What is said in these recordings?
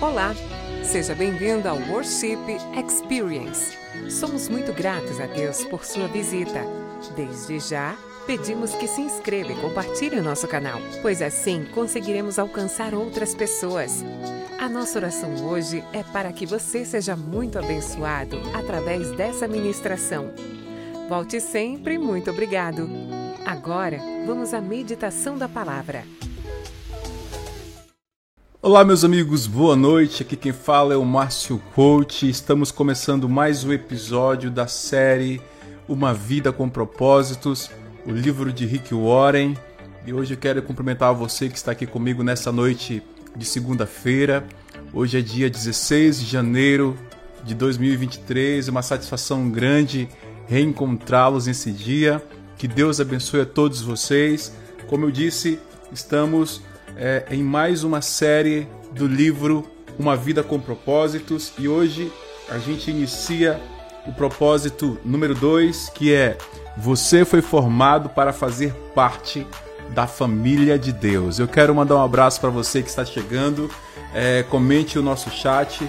Olá, seja bem-vindo ao Worship Experience. Somos muito gratos a Deus por sua visita. Desde já, pedimos que se inscreva e compartilhe o nosso canal, pois assim conseguiremos alcançar outras pessoas. A nossa oração hoje é para que você seja muito abençoado através dessa ministração. Volte sempre, muito obrigado. Agora, vamos à meditação da palavra. Olá, meus amigos, boa noite. Aqui quem fala é o Márcio Coach. Estamos começando mais um episódio da série Uma Vida com Propósitos, o livro de Rick Warren. E hoje eu quero cumprimentar você que está aqui comigo nessa noite de segunda-feira. Hoje é dia 16 de janeiro de 2023. Uma satisfação grande reencontrá-los nesse dia. Que Deus abençoe a todos vocês. Como eu disse, estamos é, em mais uma série do livro Uma Vida com Propósitos e hoje a gente inicia o propósito número 2 que é Você foi formado para fazer parte da família de Deus. Eu quero mandar um abraço para você que está chegando. É, comente o nosso chat,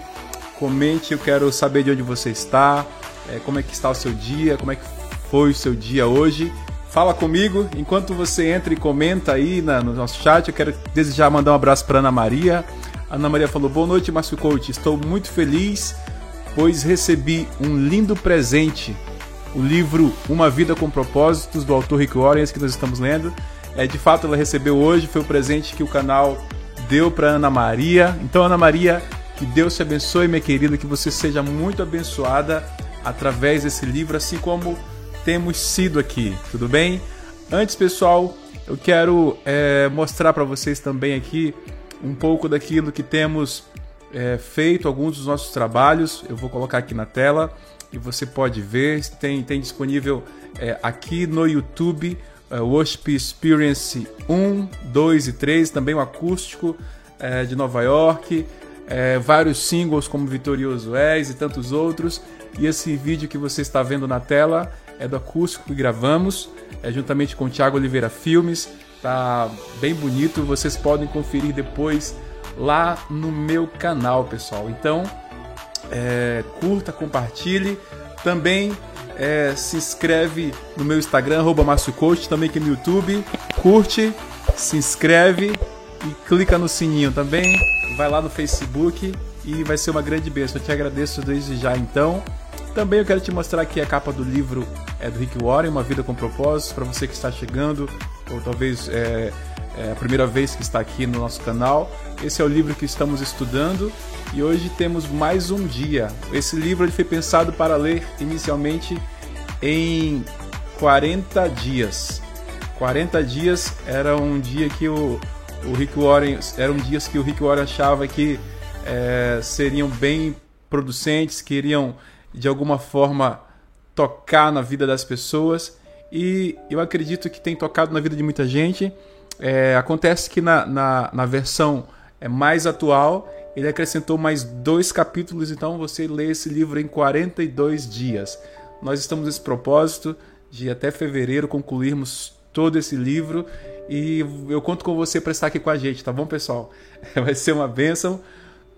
comente, eu quero saber de onde você está, é, como é que está o seu dia, como é que foi o seu dia hoje. Fala comigo enquanto você entra e comenta aí na, no nosso chat. Eu quero desejar mandar um abraço para Ana Maria. A Ana Maria falou: Boa noite, Márcio Coach. Estou muito feliz, pois recebi um lindo presente. O livro Uma Vida com Propósitos, do autor Rick Warren, esse que nós estamos lendo. É, de fato, ela recebeu hoje, foi o presente que o canal deu para Ana Maria. Então, Ana Maria, que Deus te abençoe, minha querida, que você seja muito abençoada através desse livro, assim como temos sido aqui, tudo bem? Antes, pessoal, eu quero é, mostrar para vocês também aqui um pouco daquilo que temos é, feito, alguns dos nossos trabalhos. Eu vou colocar aqui na tela e você pode ver. Tem, tem disponível é, aqui no YouTube é, Worship Experience 1, 2 e 3, também o acústico é, de Nova York. É, vários singles como Vitorioso És e tantos outros. E esse vídeo que você está vendo na tela é do acústico que gravamos, é juntamente com o Thiago Oliveira Filmes. Tá bem bonito, vocês podem conferir depois lá no meu canal, pessoal. Então, é, curta, compartilhe. Também é, se inscreve no meu Instagram, arroba Coach, também aqui no YouTube. Curte, se inscreve e clica no sininho também. Vai lá no Facebook e vai ser uma grande bênção. Eu te agradeço desde já então. Também eu quero te mostrar aqui a capa do livro é, do Rick Warren, Uma Vida com Propósitos, para você que está chegando, ou talvez é, é a primeira vez que está aqui no nosso canal. Esse é o livro que estamos estudando e hoje temos mais um dia. Esse livro ele foi pensado para ler inicialmente em 40 dias. 40 dias era um dia que o, o Rick Warren, eram dias que o Rick Warren achava que é, seriam bem producentes, que iriam de alguma forma tocar na vida das pessoas e eu acredito que tem tocado na vida de muita gente. É, acontece que na, na, na versão é mais atual ele acrescentou mais dois capítulos, então você lê esse livro em 42 dias. Nós estamos nesse propósito de até fevereiro concluirmos todo esse livro e eu conto com você para estar aqui com a gente, tá bom, pessoal? Vai ser uma bênção.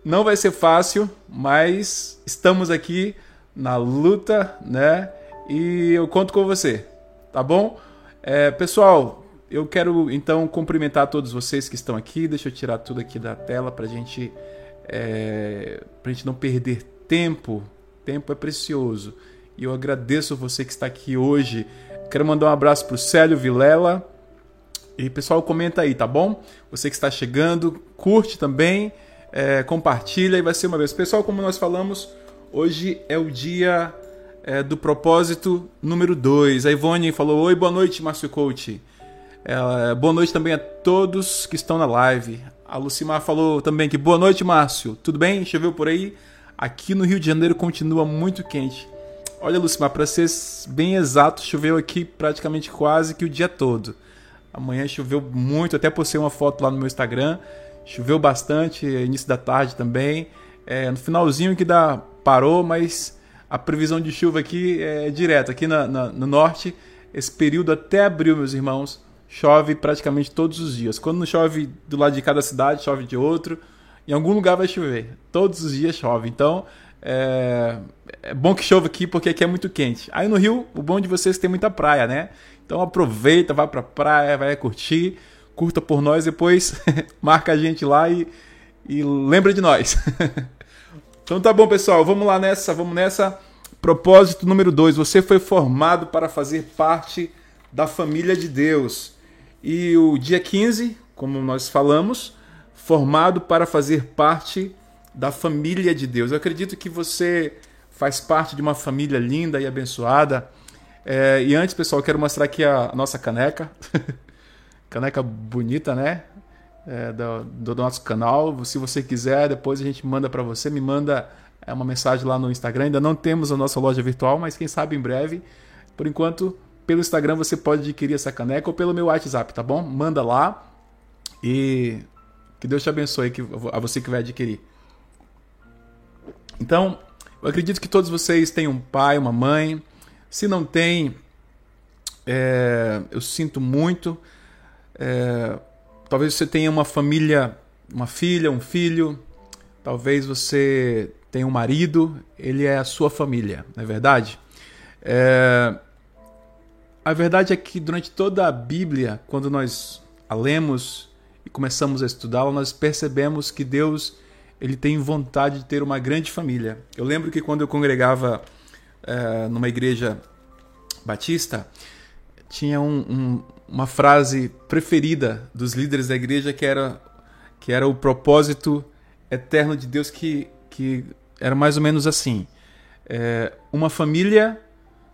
Não vai ser fácil, mas estamos aqui na luta, né? E eu conto com você, tá bom? É, pessoal, eu quero então cumprimentar todos vocês que estão aqui. Deixa eu tirar tudo aqui da tela para gente, é, gente não perder tempo. Tempo é precioso. E eu agradeço você que está aqui hoje. Quero mandar um abraço para o Célio Vilela. E pessoal, comenta aí, tá bom? Você que está chegando, curte também, é, compartilha e vai ser uma vez. Pessoal, como nós falamos, Hoje é o dia é, do propósito número 2. A Ivone falou: Oi, boa noite, Márcio Coach. É, boa noite também a todos que estão na live. A Lucimar falou também que boa noite, Márcio. Tudo bem? Choveu por aí? Aqui no Rio de Janeiro continua muito quente. Olha, Lucimar, para ser bem exato, choveu aqui praticamente quase que o dia todo. Amanhã choveu muito, até postei uma foto lá no meu Instagram. Choveu bastante, início da tarde também. É, no finalzinho que dá parou, mas a previsão de chuva aqui é direta. Aqui na, na, no norte, esse período até abril, meus irmãos, chove praticamente todos os dias. Quando não chove do lado de cada cidade, chove de outro. em algum lugar vai chover. Todos os dias chove. Então, é, é bom que chova aqui porque aqui é muito quente. Aí no Rio, o bom de vocês é tem muita praia, né? Então aproveita, vai pra praia, vai curtir, curta por nós, depois marca a gente lá e, e lembra de nós. então tá bom, pessoal, vamos lá nessa, vamos nessa. Propósito número 2, você foi formado para fazer parte da família de Deus. E o dia 15, como nós falamos, formado para fazer parte da família de Deus. Eu acredito que você faz parte de uma família linda e abençoada. É, e antes, pessoal, eu quero mostrar aqui a nossa caneca. caneca bonita, né? É, do, do, nosso canal. Se você quiser, depois a gente manda para você. Me manda é, uma mensagem lá no Instagram. Ainda não temos a nossa loja virtual, mas quem sabe em breve. Por enquanto, pelo Instagram você pode adquirir essa caneca ou pelo meu WhatsApp, tá bom? Manda lá e que Deus te abençoe a você que vai adquirir. Então, eu acredito que todos vocês têm um pai, uma mãe. Se não tem, é, eu sinto muito. É, talvez você tenha uma família, uma filha, um filho. Talvez você tenha um marido. Ele é a sua família, não é verdade? É, a verdade é que durante toda a Bíblia, quando nós a lemos e começamos a estudá-la, nós percebemos que Deus ele tem vontade de ter uma grande família. Eu lembro que quando eu congregava é, numa igreja batista, tinha um, um, uma frase preferida dos líderes da igreja que era, que era o propósito eterno de Deus, que, que era mais ou menos assim: é, uma família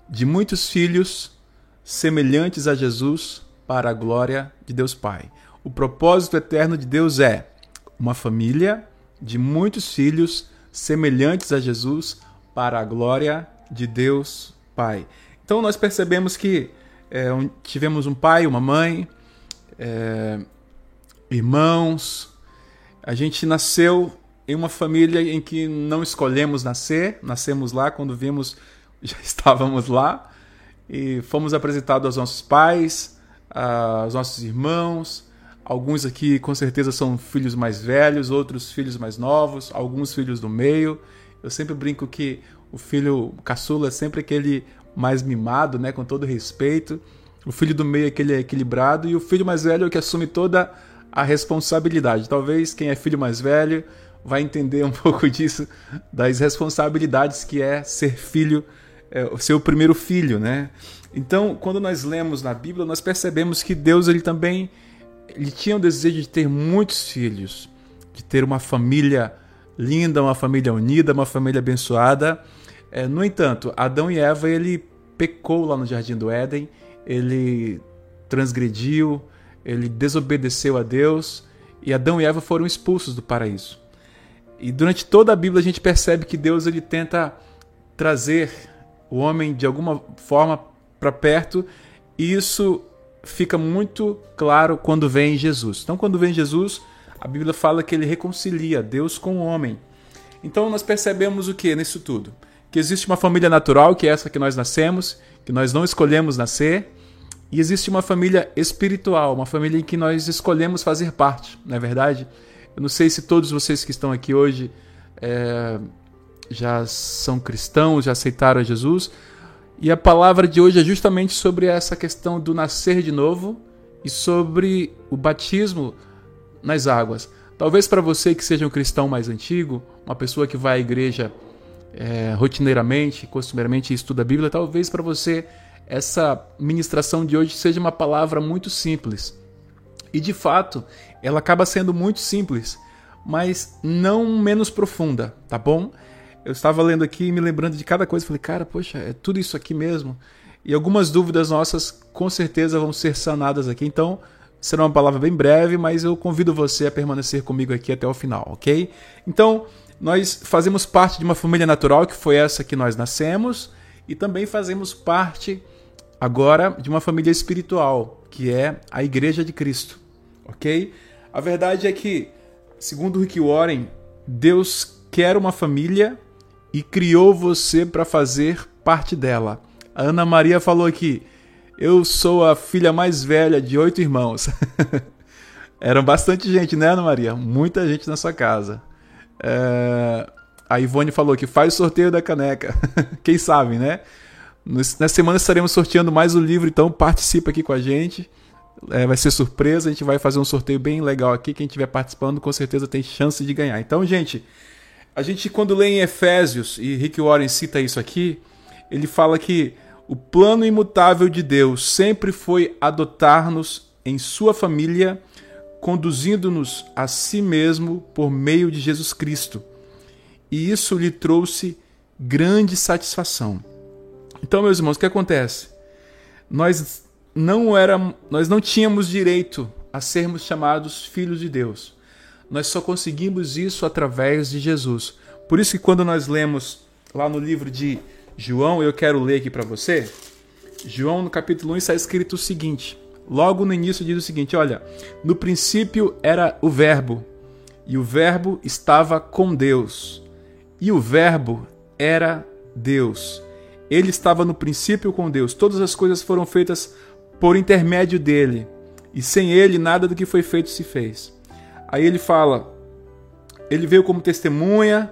de muitos filhos semelhantes a Jesus para a glória de Deus Pai. O propósito eterno de Deus é uma família de muitos filhos semelhantes a Jesus para a glória de Deus Pai. Então nós percebemos que é, tivemos um pai, uma mãe, é, irmãos. A gente nasceu em uma família em que não escolhemos nascer, nascemos lá quando vimos já estávamos lá e fomos apresentados aos nossos pais, aos nossos irmãos, Alguns aqui com certeza são filhos mais velhos, outros filhos mais novos, alguns filhos do meio. Eu sempre brinco que o filho caçula é sempre aquele mais mimado, né, com todo respeito. O filho do meio é aquele equilibrado e o filho mais velho é o que assume toda a responsabilidade. Talvez quem é filho mais velho vai entender um pouco disso, das responsabilidades que é ser filho, é, ser o primeiro filho, né? Então, quando nós lemos na Bíblia, nós percebemos que Deus ele também ele tinha o desejo de ter muitos filhos, de ter uma família linda, uma família unida, uma família abençoada. É, no entanto, Adão e Eva ele pecou lá no jardim do Éden, ele transgrediu, ele desobedeceu a Deus e Adão e Eva foram expulsos do paraíso. E durante toda a Bíblia a gente percebe que Deus ele tenta trazer o homem de alguma forma para perto, e isso fica muito claro quando vem Jesus. Então, quando vem Jesus, a Bíblia fala que ele reconcilia Deus com o homem. Então, nós percebemos o que nisso tudo? Que existe uma família natural, que é essa que nós nascemos, que nós não escolhemos nascer, e existe uma família espiritual, uma família em que nós escolhemos fazer parte, não é verdade? Eu não sei se todos vocês que estão aqui hoje é, já são cristãos, já aceitaram Jesus, e a palavra de hoje é justamente sobre essa questão do nascer de novo e sobre o batismo nas águas. Talvez para você que seja um cristão mais antigo, uma pessoa que vai à igreja é, rotineiramente, costumeiramente estuda a Bíblia, talvez para você essa ministração de hoje seja uma palavra muito simples. E de fato, ela acaba sendo muito simples, mas não menos profunda, tá bom? eu estava lendo aqui e me lembrando de cada coisa. Falei, cara, poxa, é tudo isso aqui mesmo. E algumas dúvidas nossas com certeza vão ser sanadas aqui. Então, será uma palavra bem breve, mas eu convido você a permanecer comigo aqui até o final, ok? Então, nós fazemos parte de uma família natural, que foi essa que nós nascemos, e também fazemos parte agora de uma família espiritual, que é a Igreja de Cristo, ok? A verdade é que, segundo Rick Warren, Deus quer uma família e criou você para fazer parte dela. A Ana Maria falou aqui: Eu sou a filha mais velha de oito irmãos. Era bastante gente, né, Ana Maria? Muita gente na sua casa. É... A Ivone falou que faz o sorteio da caneca. Quem sabe, né? Nessa semana estaremos sorteando mais o livro, então participa aqui com a gente. É, vai ser surpresa, a gente vai fazer um sorteio bem legal aqui. Quem estiver participando com certeza tem chance de ganhar. Então, gente, a gente quando lê em Efésios, e Rick Warren cita isso aqui, ele fala que o plano imutável de Deus sempre foi adotar-nos em sua família, conduzindo-nos a si mesmo por meio de Jesus Cristo. E isso lhe trouxe grande satisfação. Então, meus irmãos, o que acontece? Nós não era, nós não tínhamos direito a sermos chamados filhos de Deus. Nós só conseguimos isso através de Jesus. Por isso que quando nós lemos lá no livro de João, eu quero ler aqui para você. João, no capítulo 1, está escrito o seguinte: logo no início diz o seguinte: olha, no princípio era o Verbo, e o Verbo estava com Deus, e o Verbo era Deus. Ele estava no princípio com Deus. Todas as coisas foram feitas por intermédio dele, e sem ele nada do que foi feito se fez. Aí ele fala: ele veio como testemunha,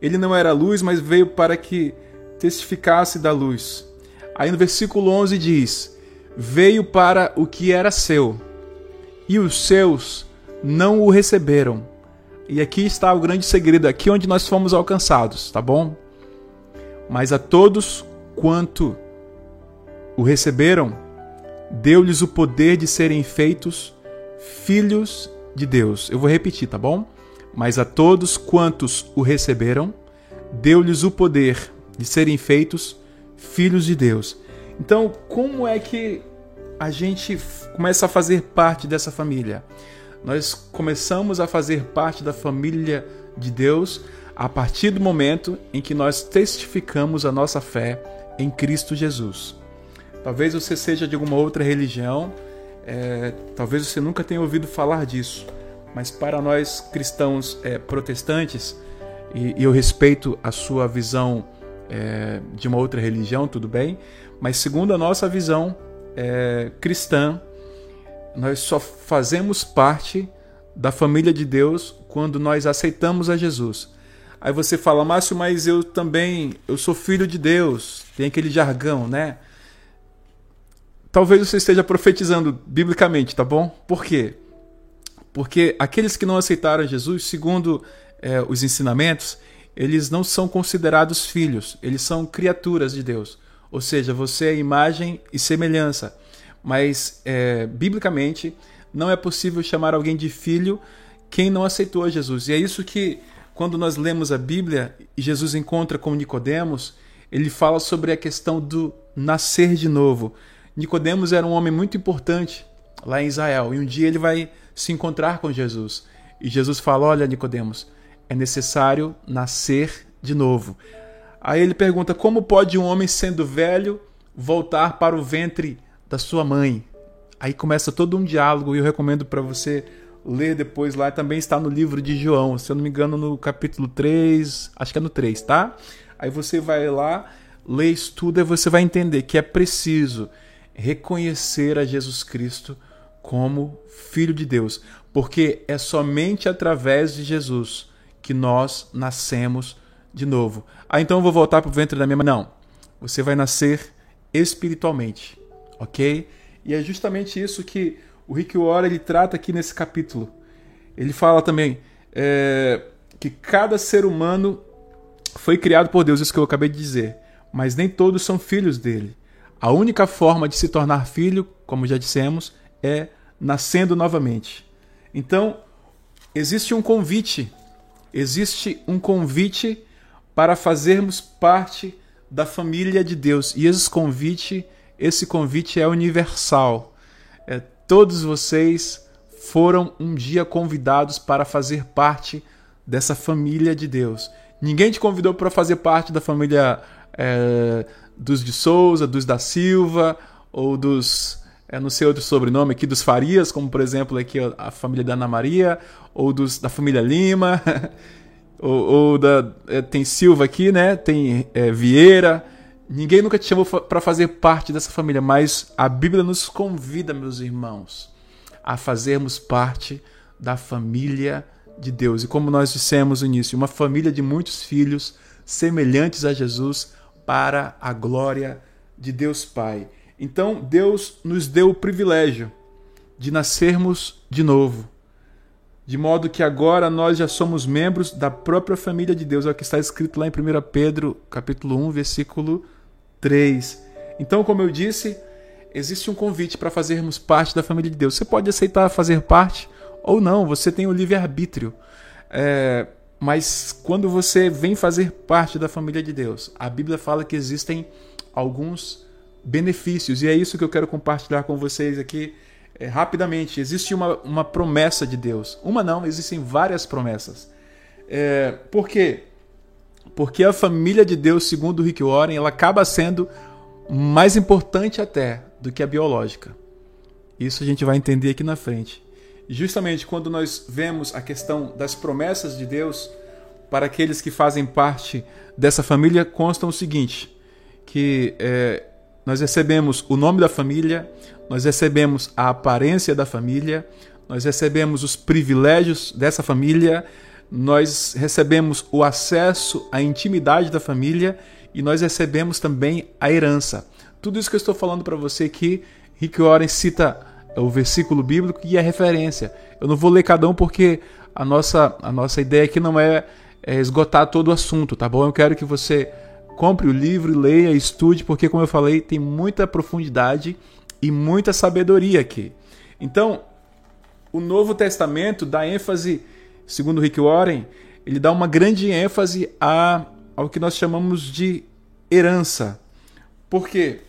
ele não era luz, mas veio para que testificasse da luz. Aí no versículo 11 diz: Veio para o que era seu, e os seus não o receberam. E aqui está o grande segredo, aqui onde nós fomos alcançados, tá bom? Mas a todos quanto o receberam, deu-lhes o poder de serem feitos filhos de Deus. Eu vou repetir, tá bom? Mas a todos quantos o receberam, deu-lhes o poder de serem feitos filhos de Deus. Então, como é que a gente começa a fazer parte dessa família? Nós começamos a fazer parte da família de Deus a partir do momento em que nós testificamos a nossa fé em Cristo Jesus. Talvez você seja de alguma outra religião, é, talvez você nunca tenha ouvido falar disso, mas para nós cristãos é, protestantes, e, e, eu respeito a sua visão é, de uma outra religião, tudo bem, mas segundo a nossa visão é, cristã, nós só fazemos parte da família de Deus quando nós aceitamos a Jesus. Aí você fala, Márcio, mas eu também, eu sou filho de Deus. Tem aquele jargão, né? Talvez você esteja profetizando biblicamente, tá bom? Por quê? Porque aqueles que não aceitaram Jesus, segundo é, os ensinamentos, eles não são considerados filhos, eles são criaturas de Deus. Ou seja, você é imagem e semelhança. Mas, é, biblicamente, não é possível chamar alguém de filho quem não aceitou Jesus. E é isso que quando nós lemos a Bíblia e Jesus encontra com Nicodemos, ele fala sobre a questão do nascer de novo. Nicodemos era um homem muito importante lá em Israel, e um dia ele vai se encontrar com Jesus. E Jesus fala: "Olha, Nicodemos, é necessário nascer de novo". Aí ele pergunta: "Como pode um homem sendo velho voltar para o ventre da sua mãe?" Aí começa todo um diálogo e eu recomendo para você ler depois lá, também está no livro de João, se eu não me engano, no capítulo 3, acho que é no 3, tá? Aí você vai lá, lê, estuda e você vai entender que é preciso reconhecer a Jesus Cristo como Filho de Deus, porque é somente através de Jesus que nós nascemos de novo. Ah, então eu vou voltar para o ventre da minha mãe. Não, você vai nascer espiritualmente, ok? E é justamente isso que o Rick Warren ele trata aqui nesse capítulo. Ele fala também é, que cada ser humano foi criado por Deus, isso que eu acabei de dizer, mas nem todos são filhos dele. A única forma de se tornar filho, como já dissemos, é nascendo novamente. Então, existe um convite, existe um convite para fazermos parte da família de Deus. E esse convite, esse convite é universal. É, Todos vocês foram um dia convidados para fazer parte dessa família de Deus. Ninguém te convidou para fazer parte da família é, dos de Souza, dos da Silva ou dos é, não sei outro sobrenome aqui dos Farias, como por exemplo aqui a família da Ana Maria ou dos da família Lima ou, ou da é, tem Silva aqui, né? Tem é, Vieira. Ninguém nunca te chamou para fazer parte dessa família, mas a Bíblia nos convida, meus irmãos, a fazermos parte da família de Deus. E como nós dissemos no início, uma família de muitos filhos semelhantes a Jesus para a glória de Deus Pai. Então, Deus nos deu o privilégio de nascermos de novo, de modo que agora nós já somos membros da própria família de Deus. É o que está escrito lá em 1 Pedro, capítulo 1, versículo 3. Então, como eu disse, existe um convite para fazermos parte da família de Deus. Você pode aceitar fazer parte ou não, você tem o livre-arbítrio. É, mas quando você vem fazer parte da família de Deus, a Bíblia fala que existem alguns benefícios, e é isso que eu quero compartilhar com vocês aqui é, rapidamente. Existe uma, uma promessa de Deus. Uma não, existem várias promessas. É, por quê? Porque a família de Deus, segundo Rick Warren, ela acaba sendo mais importante até do que a biológica. Isso a gente vai entender aqui na frente. Justamente quando nós vemos a questão das promessas de Deus para aqueles que fazem parte dessa família, constam o seguinte: que é, nós recebemos o nome da família, nós recebemos a aparência da família, nós recebemos os privilégios dessa família, nós recebemos o acesso à intimidade da família e nós recebemos também a herança. Tudo isso que eu estou falando para você aqui, Rick Warren cita o versículo bíblico e a referência. Eu não vou ler cada um porque a nossa, a nossa ideia aqui não é, é esgotar todo o assunto, tá bom? Eu quero que você compre o livro, leia, estude, porque, como eu falei, tem muita profundidade e muita sabedoria aqui. Então, o Novo Testamento dá ênfase, segundo Rick Warren, ele dá uma grande ênfase a, ao que nós chamamos de herança. Por quê?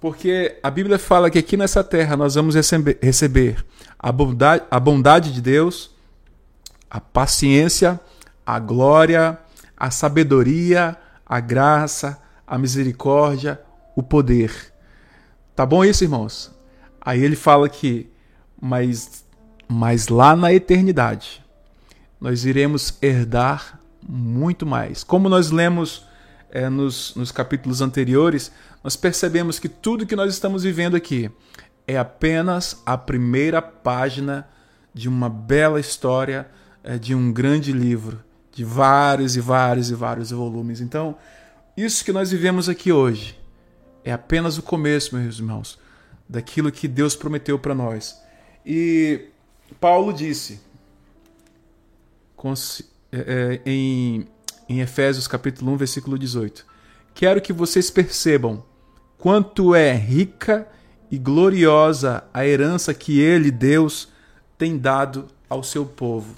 Porque a Bíblia fala que aqui nessa terra nós vamos receber, receber a, bondade, a bondade de Deus, a paciência, a glória, a sabedoria, a graça, a misericórdia, o poder. Tá bom isso, irmãos? Aí ele fala que, mas, mas lá na eternidade, nós iremos herdar muito mais. Como nós lemos é, nos, nos capítulos anteriores, nós percebemos que tudo que nós estamos vivendo aqui é apenas a primeira página de uma bela história, é, de um grande livro de vários e vários e vários volumes. Então, isso que nós vivemos aqui hoje é apenas o começo, meus irmãos, daquilo que Deus prometeu para nós. E Paulo disse é, é, em, em Efésios capítulo 1, versículo 18: Quero que vocês percebam quanto é rica e gloriosa a herança que ele, Deus, tem dado ao seu povo.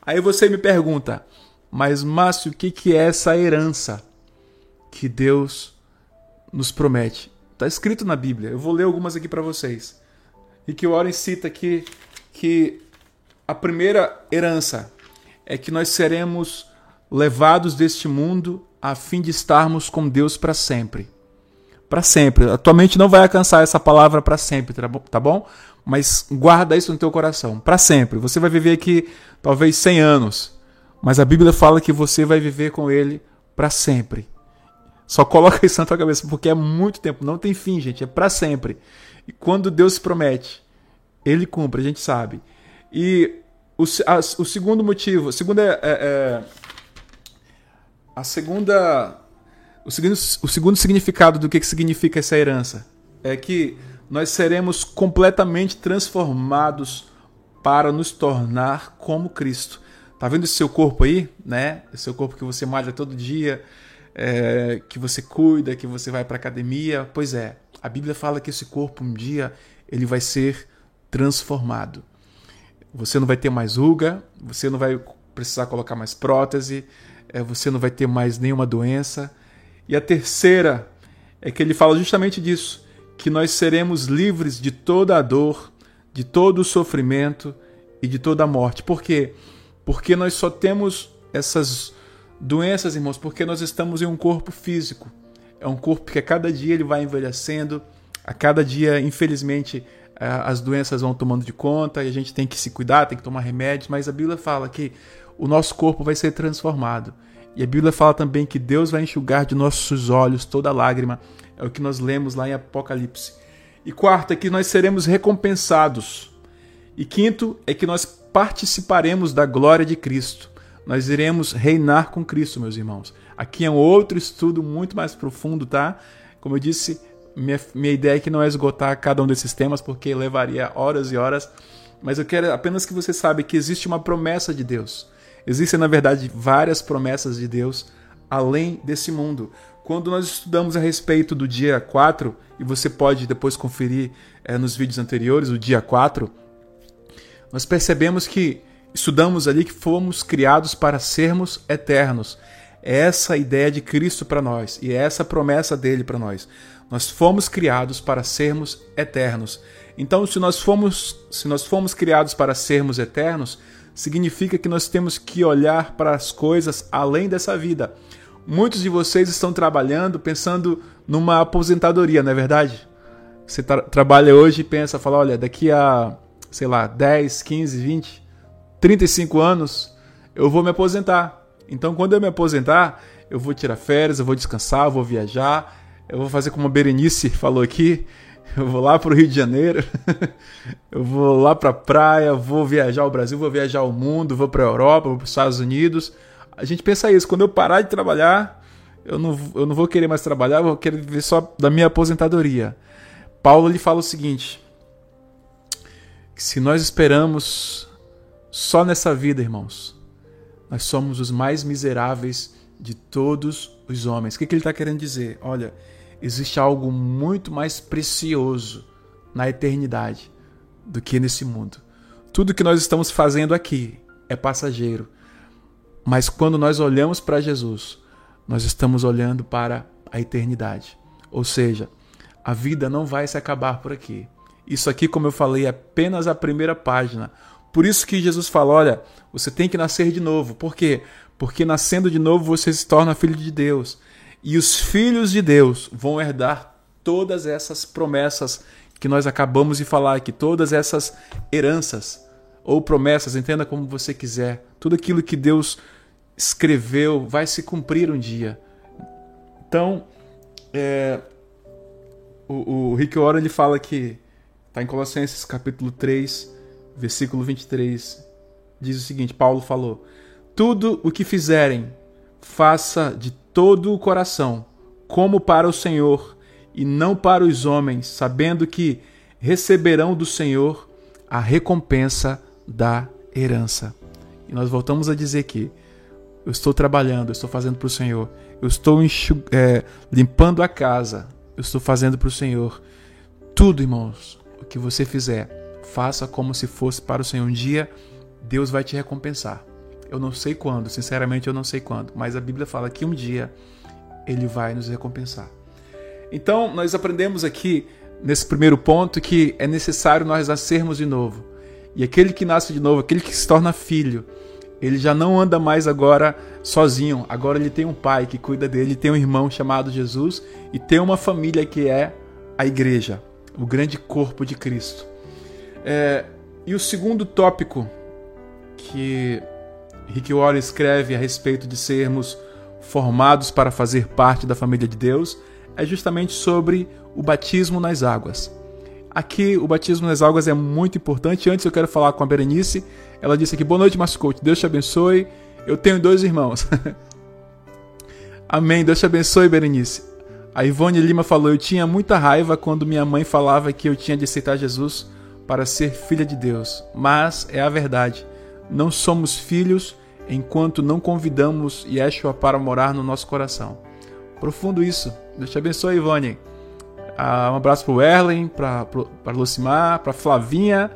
Aí você me pergunta, mas, Márcio, o que é essa herança que Deus nos promete? Está escrito na Bíblia. Eu vou ler algumas aqui para vocês. E que Warren cita aqui que a primeira herança é que nós seremos levados deste mundo a fim de estarmos com Deus para sempre. Para sempre. Atualmente não vai alcançar essa palavra para sempre, tá bom? Mas guarda isso no teu coração. Para sempre. Você vai viver aqui talvez 100 anos. Mas a Bíblia fala que você vai viver com ele para sempre. Só coloca isso na tua cabeça, porque é muito tempo, não tem fim, gente, é para sempre. E quando Deus promete, ele cumpre, a gente sabe. E o, a, o segundo motivo, a segunda, é, é, a segunda, o segundo, o segundo significado do que, que significa essa herança é que nós seremos completamente transformados para nos tornar como Cristo. Tá vendo esse seu corpo aí, né? Esse seu corpo que você malha todo dia, é, que você cuida, que você vai para academia. Pois é, a Bíblia fala que esse corpo um dia ele vai ser transformado. Você não vai ter mais ruga, você não vai precisar colocar mais prótese, é, você não vai ter mais nenhuma doença. E a terceira é que ele fala justamente disso, que nós seremos livres de toda a dor, de todo o sofrimento e de toda a morte. Por quê? Porque porque nós só temos essas doenças, irmãos, porque nós estamos em um corpo físico. É um corpo que a cada dia ele vai envelhecendo, a cada dia, infelizmente, as doenças vão tomando de conta e a gente tem que se cuidar, tem que tomar remédios, mas a Bíblia fala que o nosso corpo vai ser transformado. E a Bíblia fala também que Deus vai enxugar de nossos olhos toda lágrima. É o que nós lemos lá em Apocalipse. E quarto, é que nós seremos recompensados E quinto é que nós participaremos da glória de Cristo. Nós iremos reinar com Cristo, meus irmãos. Aqui é um outro estudo muito mais profundo, tá? Como eu disse, minha, minha ideia é que não é esgotar cada um desses temas, porque levaria horas e horas. Mas eu quero apenas que você saiba que existe uma promessa de Deus. Existem, na verdade, várias promessas de Deus além desse mundo. Quando nós estudamos a respeito do dia 4, e você pode depois conferir é, nos vídeos anteriores, o dia 4, nós percebemos que estudamos ali que fomos criados para sermos eternos. É essa ideia de Cristo para nós e é essa promessa dele para nós. Nós fomos criados para sermos eternos. Então, se nós fomos, se nós fomos criados para sermos eternos, significa que nós temos que olhar para as coisas além dessa vida. Muitos de vocês estão trabalhando pensando numa aposentadoria, não é verdade? Você tra trabalha hoje e pensa, fala, olha, daqui a, sei lá, 10, 15, 20, 35 anos, eu vou me aposentar. Então, quando eu me aposentar, eu vou tirar férias, eu vou descansar, eu vou viajar, eu vou fazer como a Berenice falou aqui, eu vou lá para o Rio de Janeiro, eu vou lá para a praia, vou viajar o Brasil, vou viajar o mundo, vou para a Europa, vou para os Estados Unidos, a gente pensa isso, quando eu parar de trabalhar, eu não, eu não vou querer mais trabalhar, eu vou querer viver só da minha aposentadoria. Paulo lhe fala o seguinte: que se nós esperamos só nessa vida, irmãos, nós somos os mais miseráveis de todos os homens. O que, que ele está querendo dizer? Olha, existe algo muito mais precioso na eternidade do que nesse mundo. Tudo que nós estamos fazendo aqui é passageiro. Mas quando nós olhamos para Jesus, nós estamos olhando para a eternidade. Ou seja, a vida não vai se acabar por aqui. Isso aqui, como eu falei, é apenas a primeira página. Por isso que Jesus fala: olha, você tem que nascer de novo. Por quê? Porque nascendo de novo você se torna filho de Deus. E os filhos de Deus vão herdar todas essas promessas que nós acabamos de falar aqui, todas essas heranças ou promessas, entenda como você quiser. Tudo aquilo que Deus escreveu vai se cumprir um dia. Então, é, o, o Rick Warren ele fala que está em Colossenses capítulo 3, versículo 23, diz o seguinte: Paulo falou: Tudo o que fizerem, faça de todo o coração, como para o Senhor e não para os homens, sabendo que receberão do Senhor a recompensa da herança. E nós voltamos a dizer que eu estou trabalhando, eu estou fazendo para o Senhor. Eu estou é, limpando a casa, eu estou fazendo para o Senhor. Tudo, irmãos, o que você fizer, faça como se fosse para o Senhor. Um dia, Deus vai te recompensar. Eu não sei quando, sinceramente, eu não sei quando, mas a Bíblia fala que um dia Ele vai nos recompensar. Então, nós aprendemos aqui, nesse primeiro ponto, que é necessário nós nascermos de novo. E aquele que nasce de novo, aquele que se torna filho, ele já não anda mais agora sozinho. Agora ele tem um pai que cuida dele, tem um irmão chamado Jesus e tem uma família que é a igreja, o grande corpo de Cristo. É, e o segundo tópico que Rick Warren escreve a respeito de sermos formados para fazer parte da família de Deus é justamente sobre o batismo nas águas. Aqui o batismo nas águas é muito importante. Antes eu quero falar com a Berenice ela disse aqui: Boa noite, mascote. Deus te abençoe. Eu tenho dois irmãos. Amém. Deus te abençoe, Berenice. A Ivone Lima falou: Eu tinha muita raiva quando minha mãe falava que eu tinha de aceitar Jesus para ser filha de Deus. Mas é a verdade. Não somos filhos enquanto não convidamos Yeshua para morar no nosso coração. Profundo isso. Deus te abençoe, Ivone. Ah, um abraço para o Erlen, para Lucimar, para Flavinha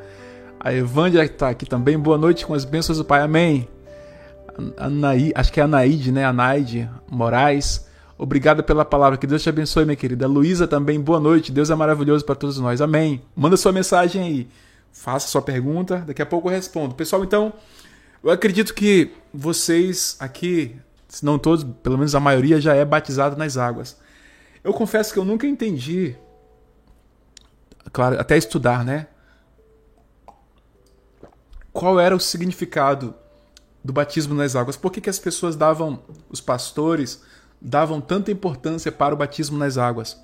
a Evândia está aqui também. Boa noite com as bênçãos do Pai. Amém. Anaí, acho que é Anaide, né? Anaide Moraes. Obrigado pela palavra. Que Deus te abençoe, minha querida. Luísa também, boa noite. Deus é maravilhoso para todos nós. Amém. Manda sua mensagem aí. Faça sua pergunta. Daqui a pouco eu respondo. Pessoal, então, eu acredito que vocês aqui, se não todos, pelo menos a maioria, já é batizado nas águas. Eu confesso que eu nunca entendi, claro, até estudar, né? qual era o significado do batismo nas águas? Por que, que as pessoas davam, os pastores, davam tanta importância para o batismo nas águas?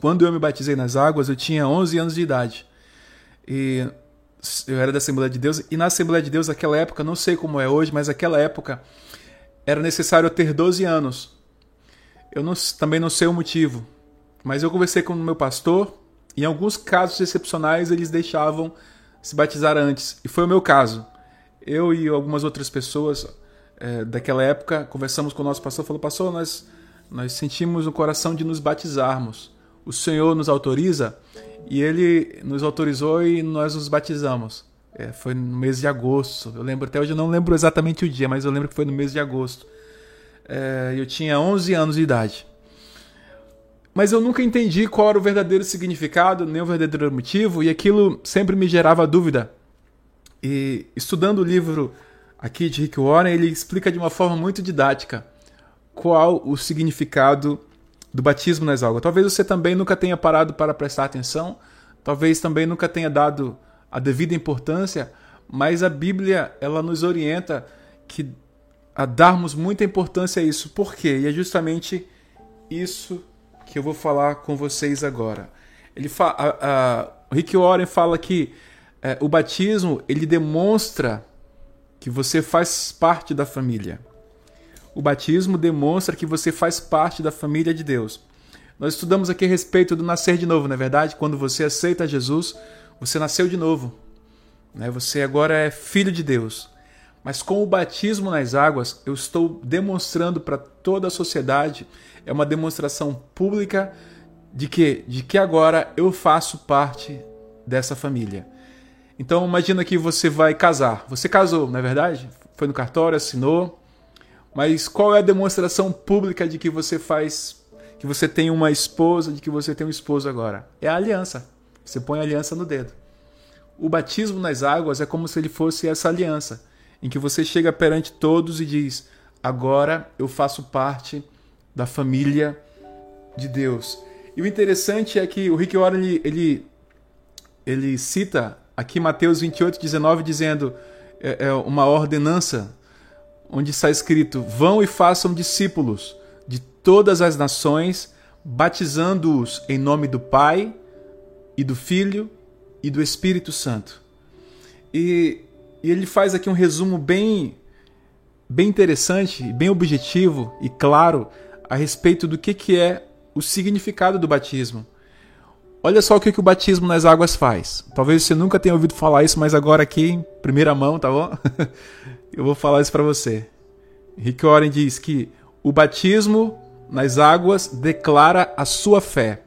Quando eu me batizei nas águas, eu tinha 11 anos de idade. E eu era da Assembleia de Deus, e na Assembleia de Deus, naquela época, não sei como é hoje, mas naquela época era necessário ter 12 anos. Eu não, também não sei o motivo, mas eu conversei com o meu pastor, em alguns casos excepcionais eles deixavam se batizar antes, e foi o meu caso. Eu e algumas outras pessoas é, daquela época conversamos com o nosso pastor, falou: Pastor, nós, nós sentimos no coração de nos batizarmos. O Senhor nos autoriza? E ele nos autorizou e nós nos batizamos. É, foi no mês de agosto. Eu lembro até hoje, eu não lembro exatamente o dia, mas eu lembro que foi no mês de agosto. É, eu tinha 11 anos de idade. Mas eu nunca entendi qual era o verdadeiro significado, nem o verdadeiro motivo, e aquilo sempre me gerava dúvida. E estudando o livro aqui de Rick Warren, ele explica de uma forma muito didática qual o significado do batismo nas águas. Talvez você também nunca tenha parado para prestar atenção, talvez também nunca tenha dado a devida importância, mas a Bíblia ela nos orienta que a darmos muita importância a isso. Por quê? E é justamente isso que eu vou falar com vocês agora. Ele fa a, a, Rick Warren fala que é, o batismo ele demonstra que você faz parte da família. O batismo demonstra que você faz parte da família de Deus. Nós estudamos aqui a respeito do nascer de novo, não é verdade? Quando você aceita Jesus, você nasceu de novo. Né? Você agora é filho de Deus. Mas com o batismo nas águas, eu estou demonstrando para toda a sociedade, é uma demonstração pública de que, de que agora eu faço parte dessa família. Então imagina que você vai casar. Você casou, não é verdade? Foi no cartório, assinou, mas qual é a demonstração pública de que você faz, que você tem uma esposa, de que você tem um esposo agora? É a aliança. Você põe a aliança no dedo. O batismo nas águas é como se ele fosse essa aliança, em que você chega perante todos e diz: Agora eu faço parte da família de Deus. E o interessante é que o Rick Warren ele, ele, ele cita aqui Mateus 28, 19, dizendo é, é uma ordenança onde está escrito: Vão e façam discípulos de todas as nações, batizando-os em nome do Pai e do Filho e do Espírito Santo. E, e ele faz aqui um resumo bem, bem interessante, bem objetivo e claro a respeito do que, que é o significado do batismo. Olha só o que, que o batismo nas águas faz. Talvez você nunca tenha ouvido falar isso, mas agora aqui em primeira mão, tá bom? Eu vou falar isso para você. Rick Warren diz que o batismo nas águas declara a sua fé.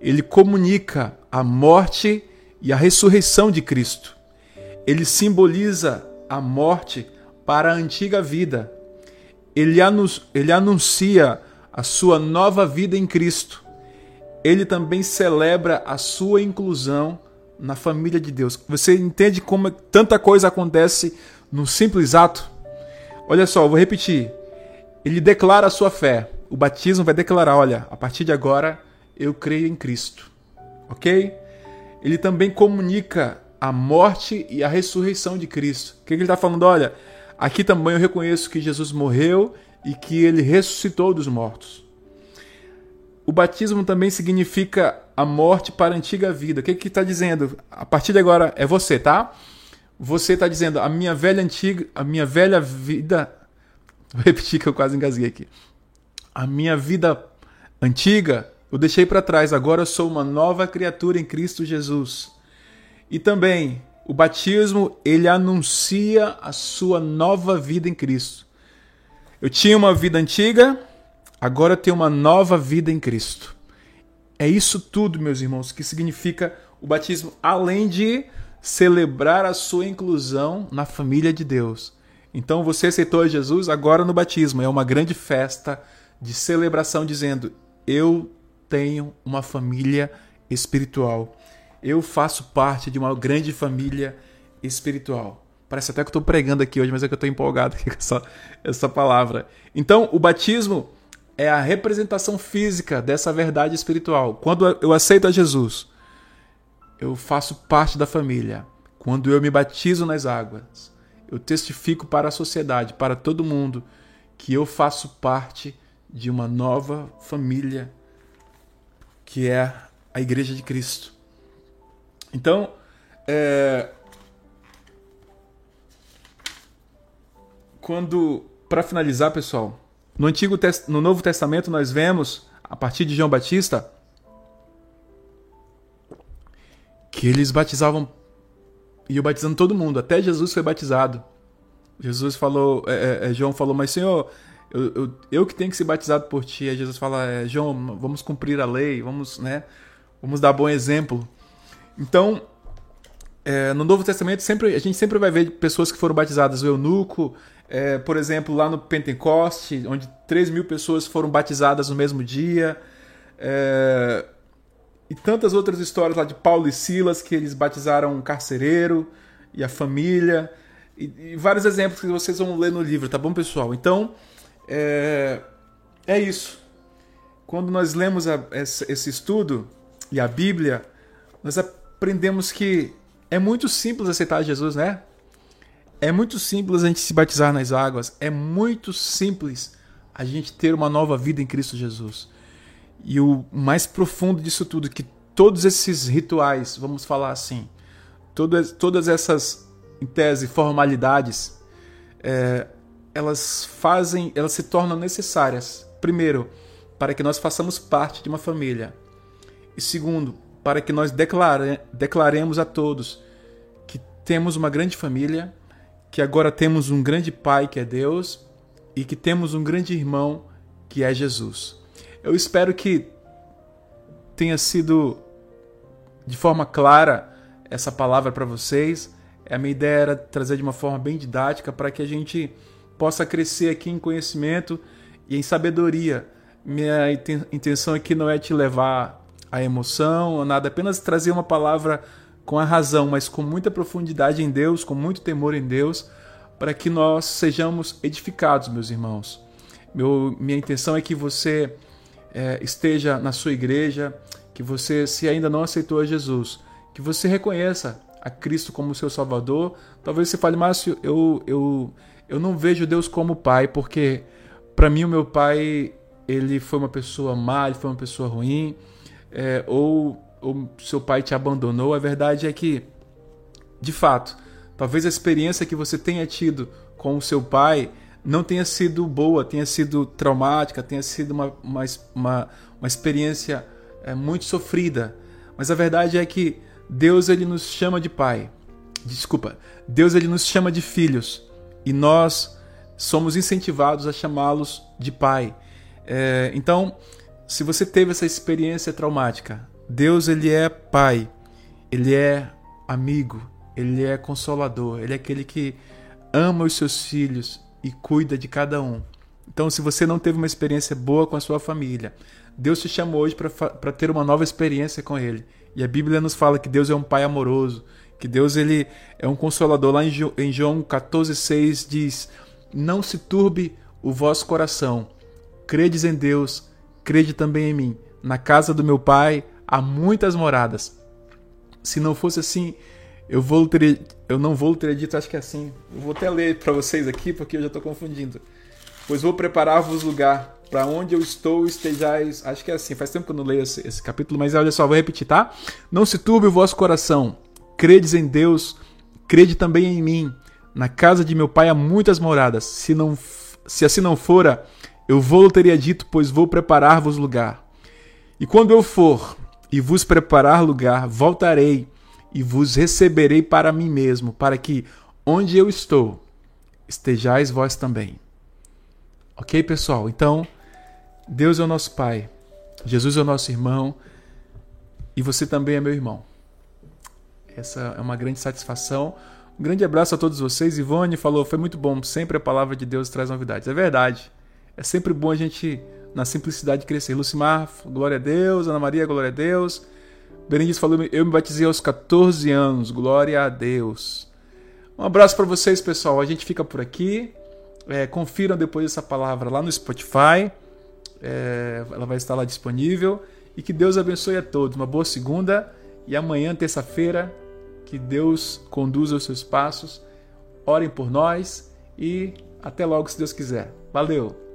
Ele comunica a morte e a ressurreição de Cristo. Ele simboliza a morte para a antiga vida. Ele, ele anuncia a sua nova vida em Cristo. Ele também celebra a sua inclusão na família de Deus. Você entende como tanta coisa acontece num simples ato. Olha só, vou repetir. Ele declara a sua fé. O batismo vai declarar: olha, a partir de agora eu creio em Cristo. Ok? Ele também comunica a morte e a ressurreição de Cristo. O que ele está falando? Olha, aqui também eu reconheço que Jesus morreu e que ele ressuscitou dos mortos. O batismo também significa a morte para a antiga vida. O que ele está dizendo? A partir de agora é você, tá? você está dizendo a minha velha antiga, a minha velha vida, vou repetir que eu quase engasguei aqui. A minha vida antiga eu deixei para trás, agora eu sou uma nova criatura em Cristo Jesus. E também o batismo, ele anuncia a sua nova vida em Cristo. Eu tinha uma vida antiga, agora eu tenho uma nova vida em Cristo. É isso tudo, meus irmãos, que significa o batismo, além de celebrar a sua inclusão na família de Deus. Então você aceitou Jesus agora no batismo, é uma grande festa de celebração dizendo: eu tenho uma família espiritual. Eu faço parte de uma grande família espiritual. Parece até que eu estou pregando aqui hoje, mas é que eu estou empolgado com essa, essa palavra. Então, o batismo é a representação física dessa verdade espiritual. Quando eu aceito a Jesus, eu faço parte da família. Quando eu me batizo nas águas, eu testifico para a sociedade, para todo mundo, que eu faço parte de uma nova família que é a Igreja de Cristo. Então, É... Quando, para finalizar, pessoal, no Antigo no Novo Testamento nós vemos, a partir de João Batista, que eles batizavam iam batizando todo mundo, até Jesus foi batizado. Jesus falou, é, é, é, João falou, mas Senhor, eu, eu, eu, que tenho que ser batizado por ti. Aí Jesus fala, é, João, vamos cumprir a lei, vamos, né, vamos dar bom exemplo. Então, é, no Novo Testamento sempre, a gente sempre vai ver pessoas que foram batizadas. O eunuco, é, por exemplo, lá no Pentecoste, onde 3 mil pessoas foram batizadas no mesmo dia. É, e tantas outras histórias lá de Paulo e Silas, que eles batizaram um carcereiro e a família. E, e vários exemplos que vocês vão ler no livro, tá bom, pessoal? Então, é, é isso. Quando nós lemos a, esse, esse estudo e a Bíblia, nós aprendemos que é muito simples aceitar Jesus, né? É muito simples a gente se batizar nas águas. É muito simples a gente ter uma nova vida em Cristo Jesus. E o mais profundo disso tudo, que todos esses rituais, vamos falar assim, todas, todas essas, em tese, formalidades, é, elas fazem, elas se tornam necessárias. Primeiro, para que nós façamos parte de uma família. E segundo, para que nós declare, declaremos a todos que temos uma grande família, que agora temos um grande Pai que é Deus e que temos um grande irmão que é Jesus. Eu espero que tenha sido de forma clara essa palavra para vocês. A minha ideia era trazer de uma forma bem didática para que a gente possa crescer aqui em conhecimento e em sabedoria. Minha intenção aqui não é te levar à emoção ou nada, apenas trazer uma palavra com a razão, mas com muita profundidade em Deus, com muito temor em Deus, para que nós sejamos edificados, meus irmãos. Meu, minha intenção é que você é, esteja na sua igreja, que você, se ainda não aceitou a Jesus, que você reconheça a Cristo como seu Salvador. Talvez você fale, Márcio, eu, eu, eu não vejo Deus como pai, porque para mim o meu pai ele foi uma pessoa má, ele foi uma pessoa ruim, é, ou, ou seu pai te abandonou. A verdade é que, de fato, talvez a experiência que você tenha tido com o seu pai não tenha sido boa, tenha sido traumática, tenha sido uma, uma, uma, uma experiência é, muito sofrida. Mas a verdade é que Deus ele nos chama de pai. Desculpa, Deus ele nos chama de filhos e nós somos incentivados a chamá-los de pai. É, então, se você teve essa experiência traumática, Deus ele é pai, ele é amigo, ele é consolador, ele é aquele que ama os seus filhos, e cuida de cada um. Então, se você não teve uma experiência boa com a sua família, Deus te chamou hoje para ter uma nova experiência com Ele. E a Bíblia nos fala que Deus é um Pai amoroso, que Deus ele é um consolador. Lá em João 14,6 diz: Não se turbe o vosso coração, credes em Deus, crede também em mim. Na casa do meu Pai há muitas moradas. Se não fosse assim, eu vou ter, eu não vou ter dito, acho que é assim. Eu vou até ler para vocês aqui porque eu já estou confundindo. Pois vou preparar-vos lugar para onde eu estou estejais. Acho que é assim. Faz tempo que eu não leio esse, esse capítulo, mas olha só, vou repetir, tá? Não se turbe o vosso coração. Credes em Deus, crede também em mim. Na casa de meu pai há muitas moradas. Se não, se assim não fora, eu vou teria dito, pois vou preparar-vos lugar. E quando eu for e vos preparar lugar, voltarei e vos receberei para mim mesmo, para que onde eu estou, estejais vós também. Ok, pessoal? Então, Deus é o nosso Pai, Jesus é o nosso irmão e você também é meu irmão. Essa é uma grande satisfação. Um grande abraço a todos vocês. Ivone falou, foi muito bom. Sempre a palavra de Deus traz novidades. É verdade. É sempre bom a gente, na simplicidade, crescer. Lucimar, glória a Deus. Ana Maria, glória a Deus. Berenice falou: Eu me batizei aos 14 anos, glória a Deus. Um abraço para vocês, pessoal. A gente fica por aqui. É, confiram depois essa palavra lá no Spotify. É, ela vai estar lá disponível. E que Deus abençoe a todos. Uma boa segunda e amanhã, terça-feira, que Deus conduza os seus passos. Orem por nós e até logo, se Deus quiser. Valeu!